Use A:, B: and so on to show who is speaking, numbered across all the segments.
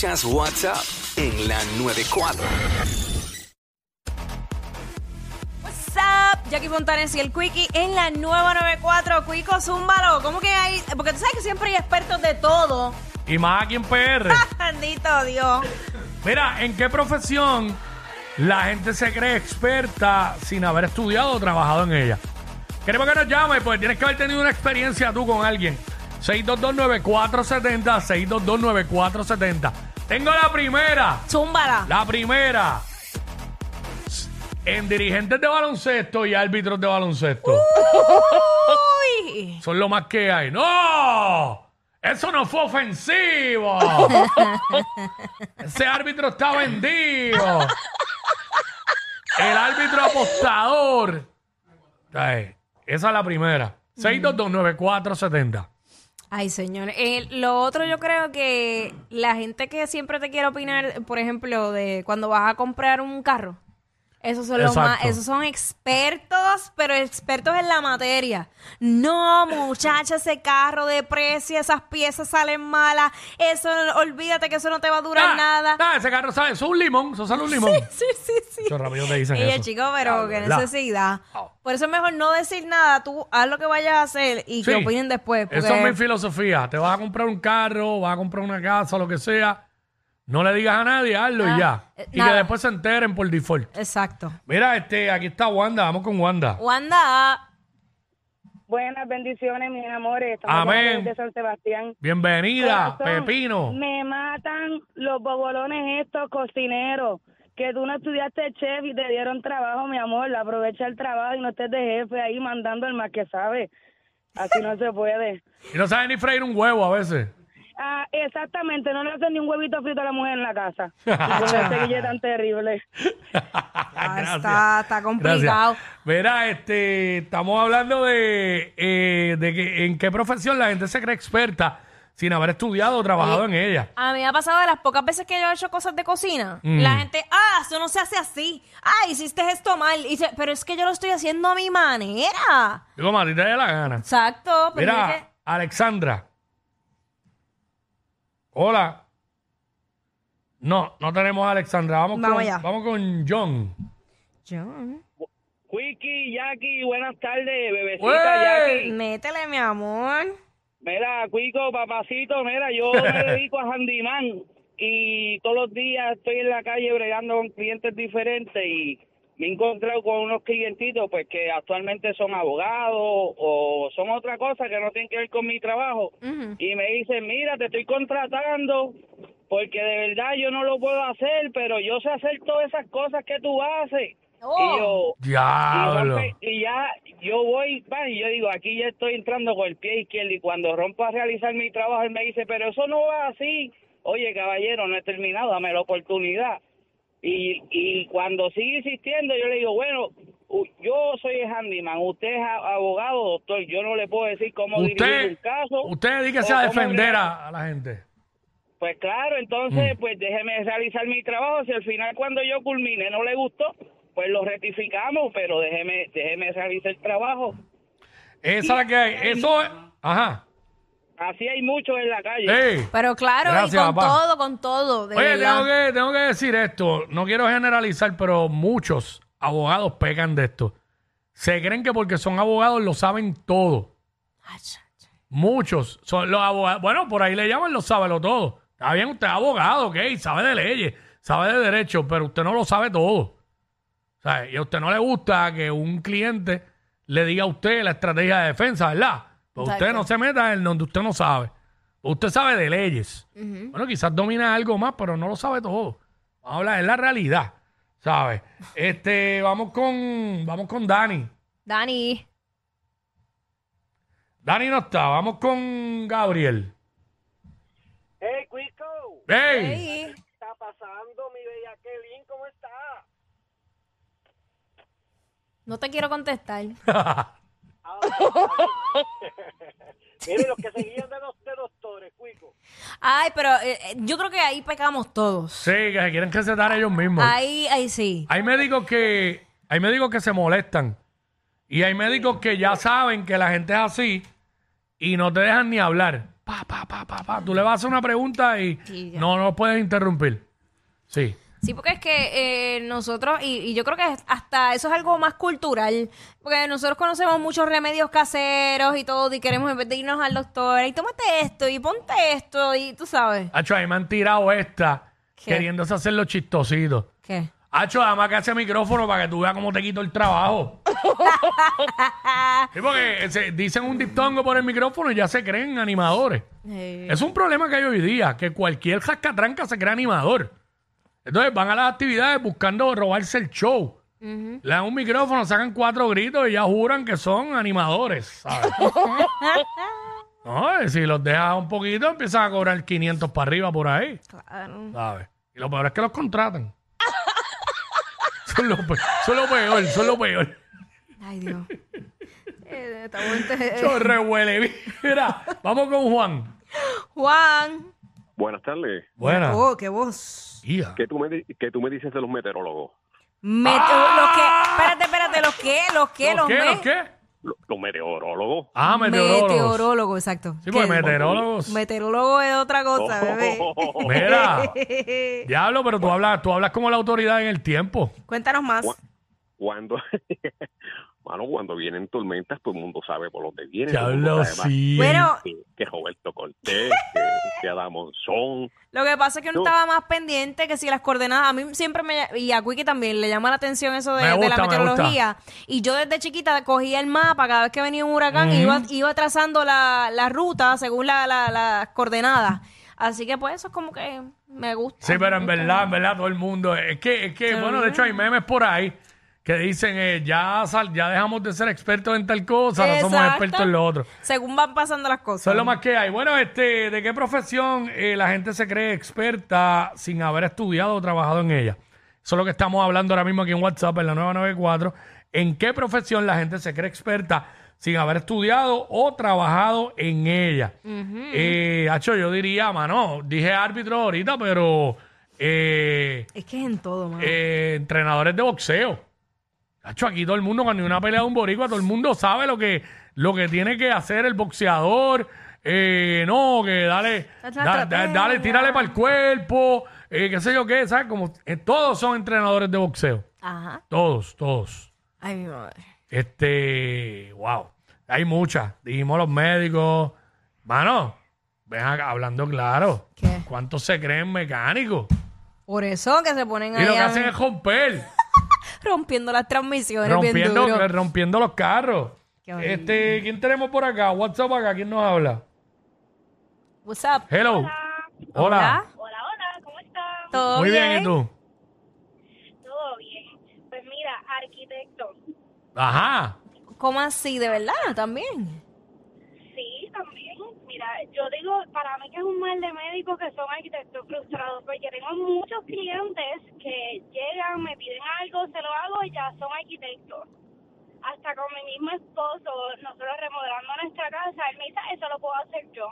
A: Escuchas WhatsApp en la 94.
B: What's up? Jackie Fontanes y el Quickie en la nueva 94. Quico, zúmbalo. ¿Cómo que hay? Porque tú sabes que siempre hay expertos de todo.
C: Y más aquí en PR.
B: Bendito Dios.
C: Mira, ¿en qué profesión la gente se cree experta sin haber estudiado o trabajado en ella? Queremos que nos llame, pues tienes que haber tenido una experiencia tú con alguien. 6229470, 6229470. Tengo la primera,
B: Zúmbala.
C: la primera. En dirigentes de baloncesto y árbitros de baloncesto.
B: Uy.
C: Son lo más que hay. ¡No! Eso no fue ofensivo. Ese árbitro está vendido. El árbitro apostador. Ay, esa es la primera. 6229470.
B: Ay, señor. Eh, lo otro yo creo que la gente que siempre te quiere opinar, por ejemplo, de cuando vas a comprar un carro. Esos son los más, esos son expertos, pero expertos en la materia. No, muchacha, ese carro deprecia, esas piezas salen malas. Eso, olvídate que eso no te va a durar
C: Ah,
B: nada.
C: ah, ese carro sabe, eso es un limón, eso sale un limón.
B: Sí, sí, sí.
C: Eso rápido te dicen
B: Oye,
C: eso.
B: chico, pero qué
C: ¿verdad?
B: necesidad.
C: Ah.
B: Por eso es mejor no decir nada. Tú haz lo que vayas a hacer y que opinen después. Porque...
C: Esa es mi filosofía. Te vas a comprar un carro, vas a comprar una casa, lo que sea. No le digas a nadie, hazlo
B: Ah,
C: y ya.
B: eh,
C: Y que
B: nada.
C: después se enteren por default.
B: Exacto.
C: Mira, este, aquí está Wanda, vamos con Wanda.
B: Wanda,
D: Buenas bendiciones, mis amores. Estamos
C: Amén.
D: desde San Sebastián.
C: Bienvenida,
D: Corazón,
C: Pepino.
D: Me matan los bobolones estos cocineros. Que tú no estudiaste chef y te dieron trabajo, mi amor. Aprovecha el trabajo y no estés de jefe ahí mandando el más que sabe. Así no se puede.
C: Y no sabe ni freír un huevo a veces.
D: Ah, exactamente, no le hacen ni un huevito frito a la mujer en la casa. Con ese guille tan terrible.
B: Ah, está, está complicado.
C: Gracias. Mira, este, estamos hablando de, eh, de que en qué profesión la gente se cree experta sin haber estudiado o trabajado en ella.
B: A mí me ha pasado de las pocas veces que yo he hecho cosas de cocina.
C: Mm.
B: La gente, ah, eso no se hace así. Ah, hiciste esto mal. Y pero es que yo lo estoy haciendo a mi manera.
C: Digo, a ti te dé la gana.
B: Exacto. Pero
C: Mira,
B: que-
C: Alexandra. Hola. No, no tenemos a Alexandra. Vamos,
B: Vamos
C: con,
B: allá.
C: vamos con John.
B: John,
D: Wiki, Jackie, buenas tardes, bebecita
C: ¡Wey!
D: Jackie.
B: métele, mi amor.
D: Mira, Cuico, papacito, mira, yo me dedico a handyman y todos los días estoy en la calle bregando con clientes diferentes y me he encontrado con unos clientitos pues que actualmente son abogados o son otra cosa que no tienen que ver con mi trabajo y me dicen, mira, te estoy contratando porque de verdad yo no lo puedo hacer, pero yo sé hacer todas esas cosas que tú haces.
B: Oh.
D: Y yo,
C: Diablo.
D: y ya yo voy, va, y yo digo, aquí ya estoy entrando con el pie izquierdo y cuando rompo a realizar mi trabajo, él me dice, pero eso no va así. Oye, caballero, no he terminado, dame la oportunidad. Y, y cuando sigue insistiendo, yo le digo, bueno, yo soy el handyman, usted es abogado, doctor, yo no le puedo decir cómo dirigir un
C: Usted,
D: caso.
C: usted dedíquese a defender a, a la gente.
D: Pues claro, entonces,
C: Mm.
D: pues déjeme realizar mi trabajo. Si al final cuando yo culmine no le gustó, pues lo rectificamos, pero déjeme, déjeme realizar el trabajo.
C: Esa es la que hay. Eso es. Ajá.
D: Así hay muchos en la calle.
C: Ey.
B: Pero claro,
C: Gracias,
B: y con
C: papá.
B: todo, con todo. De
C: Oye,
B: verdad.
C: tengo que, tengo que decir esto. No quiero generalizar, pero muchos abogados pecan de esto. Se creen que porque son abogados lo saben todo.
B: Ay, cha, cha.
C: Muchos son los abogados. Bueno, por ahí le llaman los sábelo todo. Está bien, usted es abogado, ok, sabe de leyes, sabe de derecho, pero usted no lo sabe todo. O sea, y a usted no le gusta que un cliente le diga a usted la estrategia de defensa, ¿verdad? Pues usted no se meta en donde usted no sabe. Usted sabe de leyes. Bueno, quizás domina algo más, pero no lo sabe todo. Vamos a hablar, es la realidad, ¿sabes? Este, vamos con, vamos con Dani.
B: Dani.
C: Dani no está, vamos con Gabriel.
E: Hey, Quico,
C: ¡Ey!
B: Hey.
E: ¿qué está pasando, mi bella Kelly? ¿Cómo está?
B: No te quiero contestar.
E: Mire, los que se guían de, los, de doctores, Quico.
B: Ay, pero eh, eh, yo creo que ahí pecamos todos.
C: Sí, que se quieren recetar ellos mismos.
B: Ahí, ahí sí.
C: Hay médicos que hay médicos que se molestan y hay médicos que ya saben que la gente es así y no te dejan ni hablar. pa, pa, pa, pa, pa. Tú le vas a hacer una pregunta y
B: ya.
C: no, no puedes interrumpir. Sí.
B: Sí, porque es que eh, nosotros, y, y yo creo que hasta eso es algo más cultural, porque nosotros conocemos muchos remedios caseros y todo, y queremos en vez de irnos al doctor, y tómate esto, y ponte esto, y tú sabes.
C: Hacho, ahí me han tirado esta
B: ¿Qué?
C: queriéndose hacer los chistositos.
B: ¿Qué?
C: Hacho, además que hace micrófono para que tú veas cómo te quito el trabajo. sí, porque se- dicen un diptongo por el micrófono y ya se creen animadores. Es un problema que hay hoy día, que cualquier jascatranca se cree animador. Entonces van a las actividades buscando robarse el show. Le dan un micrófono, sacan cuatro gritos y ya juran que son animadores, ¿sabes? no, y si los dejas un poquito, empiezan a cobrar 500 para arriba por ahí,
B: claro.
C: ¿sabes? Y lo peor es que los contratan. son, lo peor, son lo peor, son lo peor.
B: Ay, Dios. Eh,
C: Yo rehuele. Mira, vamos con Juan.
B: Juan.
E: Buenas tardes.
C: Buena.
B: Oh, qué voz.
E: ¿Qué tú, me, di- qué tú me dices de los meteorólogos?
B: Me- Los que, espérate, espérate, los que, los que,
C: ¿Los qué?
B: me-
C: ¿Los qué?
E: Lo- Los meteorólogos.
C: Ah, meteorólogos.
B: Meteorólogo, exacto.
C: Sí, porque
B: Que-
C: meteorólogos.
B: Meteorólogo es otra cosa, bebé.
C: Mira, diablo, pero tú hablas, tú hablas como la autoridad en el tiempo.
B: Cuéntanos más.
E: Gua- Cuando, mano, cuando vienen tormentas, todo el mundo sabe por dónde vienen. sabe más
C: sí.
B: Bueno,
E: Que, que Roberto Cortés, que, que Adam Monzón.
B: lo que pasa es que uno
E: No.
B: estaba más pendiente que si las coordenadas, a mí siempre me, y a Quickie también le llama la atención eso de,
C: Me
B: de
C: gusta,
B: la
C: me
B: meteorología. Y yo desde chiquita cogía el mapa cada vez que venía un huracán y iba, iba trazando la, la ruta según la- la- las coordenadas. Así que pues eso es como que me gusta.
C: Sí, pero en verdad, en verdad, todo el mundo. Es que, es que bueno, de hecho hay memes por ahí que dicen, eh, ya, sal- ya dejamos de ser expertos en tal cosa, no somos
B: Exacto.
C: expertos en lo otro.
B: Según van pasando las cosas.
C: Eso es lo más que hay. Bueno, este, ¿de qué profesión eh, la gente se cree experta sin haber estudiado o trabajado en ella? Eso es lo que estamos hablando ahora mismo aquí en WhatsApp, en la 994. ¿En qué profesión la gente se cree experta sin haber estudiado o trabajado en ella? Eh, Hacho, yo diría, mano, dije árbitro ahorita, pero eh,
B: Es que es en todo, mano.
C: eh, entrenadores de boxeo. Hacho, aquí todo el mundo, cuando hay una pelea de un boricua, todo el mundo sabe lo que, lo que tiene que hacer el boxeador. Eh, no, que dale, da- da- dale, tírale para el cuerpo, eh, qué sé yo qué, ¿sabes? Como, eh, todos son entrenadores de boxeo.
B: Ajá.
C: Todos, todos.
B: Ay, mi madre.
C: Este, wow. Hay muchas. Dijimos los médicos. Mano, ven acá, hablando claro.
B: ¿Qué?
C: ¿Cuántos se creen mecánicos?
B: Por eso que se ponen
C: Y lo que hacen es romper.
B: rompiendo las transmisiones bien
C: rompiendo,
B: duro.
C: rompiendo los carros. Este, ¿quién tenemos por acá? WhatsApp acá, ¿quién nos habla?
B: What's up?
C: Hello. Hola.
F: Hola, hola, ¿cómo estás?
B: ¿Todo
C: Muy
B: bien?
C: bien, ¿y tú?
F: Todo bien. Pues mira, arquitecto.
C: Ajá.
B: ¿Cómo así? ¿De verdad? ¿También?
F: Sí, yo digo, para mí que es un mal de médicos que son arquitectos frustrados, porque tengo muchos clientes que llegan, me piden algo, se lo hago y ya son arquitectos. Hasta con mi mismo esposo, nosotros remodelando nuestra casa, él me dice, eso lo puedo hacer yo.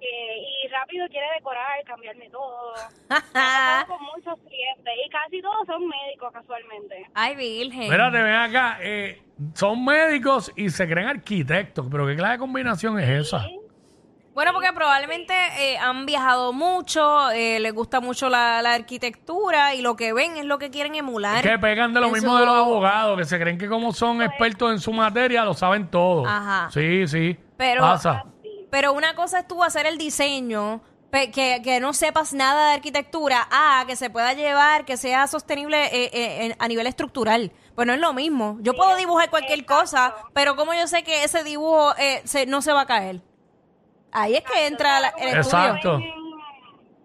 F: Eh, y rápido quiere decorar, cambiarme todo. Con muchos clientes y casi todos son médicos casualmente.
B: Ay, virgen.
C: Espérate, ven acá. eh, son médicos y se creen arquitectos. Pero ¿qué clase de combinación es esa?
B: Bueno, porque probablemente eh, han viajado mucho, eh, les gusta mucho la, la arquitectura y lo que ven es lo que quieren emular.
C: Es que pegan de lo
B: en
C: mismo
B: su-
C: de los abogados, que se creen que como son expertos en su materia, lo saben todo.
B: Ajá.
C: Sí, sí.
B: Pero,
C: Pasa.
B: pero una cosa es tú hacer el diseño, pe- que, que no sepas nada de arquitectura, a que se pueda llevar, que sea sostenible eh, eh, a nivel estructural. Pues no es lo mismo. Yo puedo dibujar cualquier cosa, pero como yo sé que ese dibujo eh, se- no se va a caer? Ahí es que entra la- el estudio.
C: Exacto.
F: En-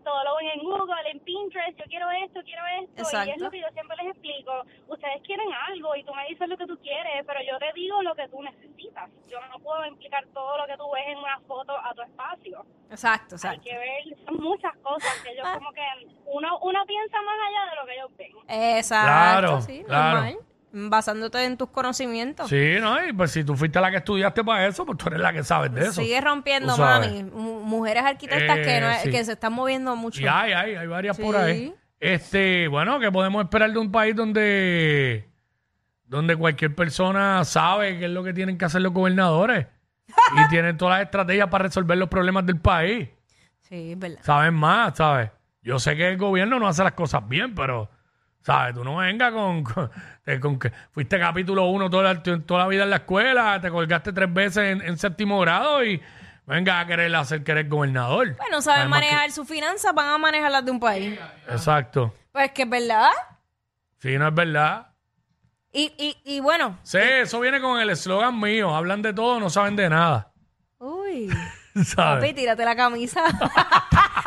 F: todo lo ven en Google, en Pinterest, yo quiero esto, quiero esto, y
B: Exacto.
F: es lo que yo siempre les explico. Ustedes quieren algo y tú me dices lo que tú quieres, pero yo te digo lo que tú necesitas. Yo no puedo implicar todo lo que tú ves en una foto a tu espacio.
B: Exacto,
F: Hay
B: exacto.
F: que ver, son muchas cosas que ellos como que uno uno piensa más allá de lo que ellos ven.
B: Exacto,
C: Claro,
B: sí,
C: claro.
B: normal. Basándote en tus conocimientos.
C: Sí, ¿no? Y pues si tú fuiste la que estudiaste para eso, pues tú eres la que sabes de eso.
B: Sigue rompiendo,
C: Tú sabes.
B: mami. Mu- Mujeres arquitectas
C: Eh,
B: que, no es-
C: sí.
B: que se están moviendo mucho.
C: Y hay, hay, hay varias por
B: Sí.
C: ahí. Este, bueno, que podemos esperar de un país donde, donde cualquier persona sabe qué es lo que tienen que hacer los gobernadores. y tienen todas las estrategias para resolver los problemas del país.
B: Sí, es verdad.
C: Saben más, ¿sabes? Yo sé que el gobierno no hace las cosas bien, pero, ¿sabes? Tú no vengas con, con, que fuiste capítulo uno toda la, toda la vida en la escuela, te colgaste tres veces en, en séptimo grado y venga a querer hacer que eres gobernador.
B: Bueno, saben
C: Además que-
B: manejar sus finanzas, van a manejar las de un país.
C: Exacto.
B: Pues que es verdad.
C: Sí, no es verdad.
B: Y, y, y bueno.
C: Sí, eso viene con el eslogan mío. Hablan de todo, no saben de nada.
B: Uy.
C: ¿Sabes?
B: Papi, tírate la camisa.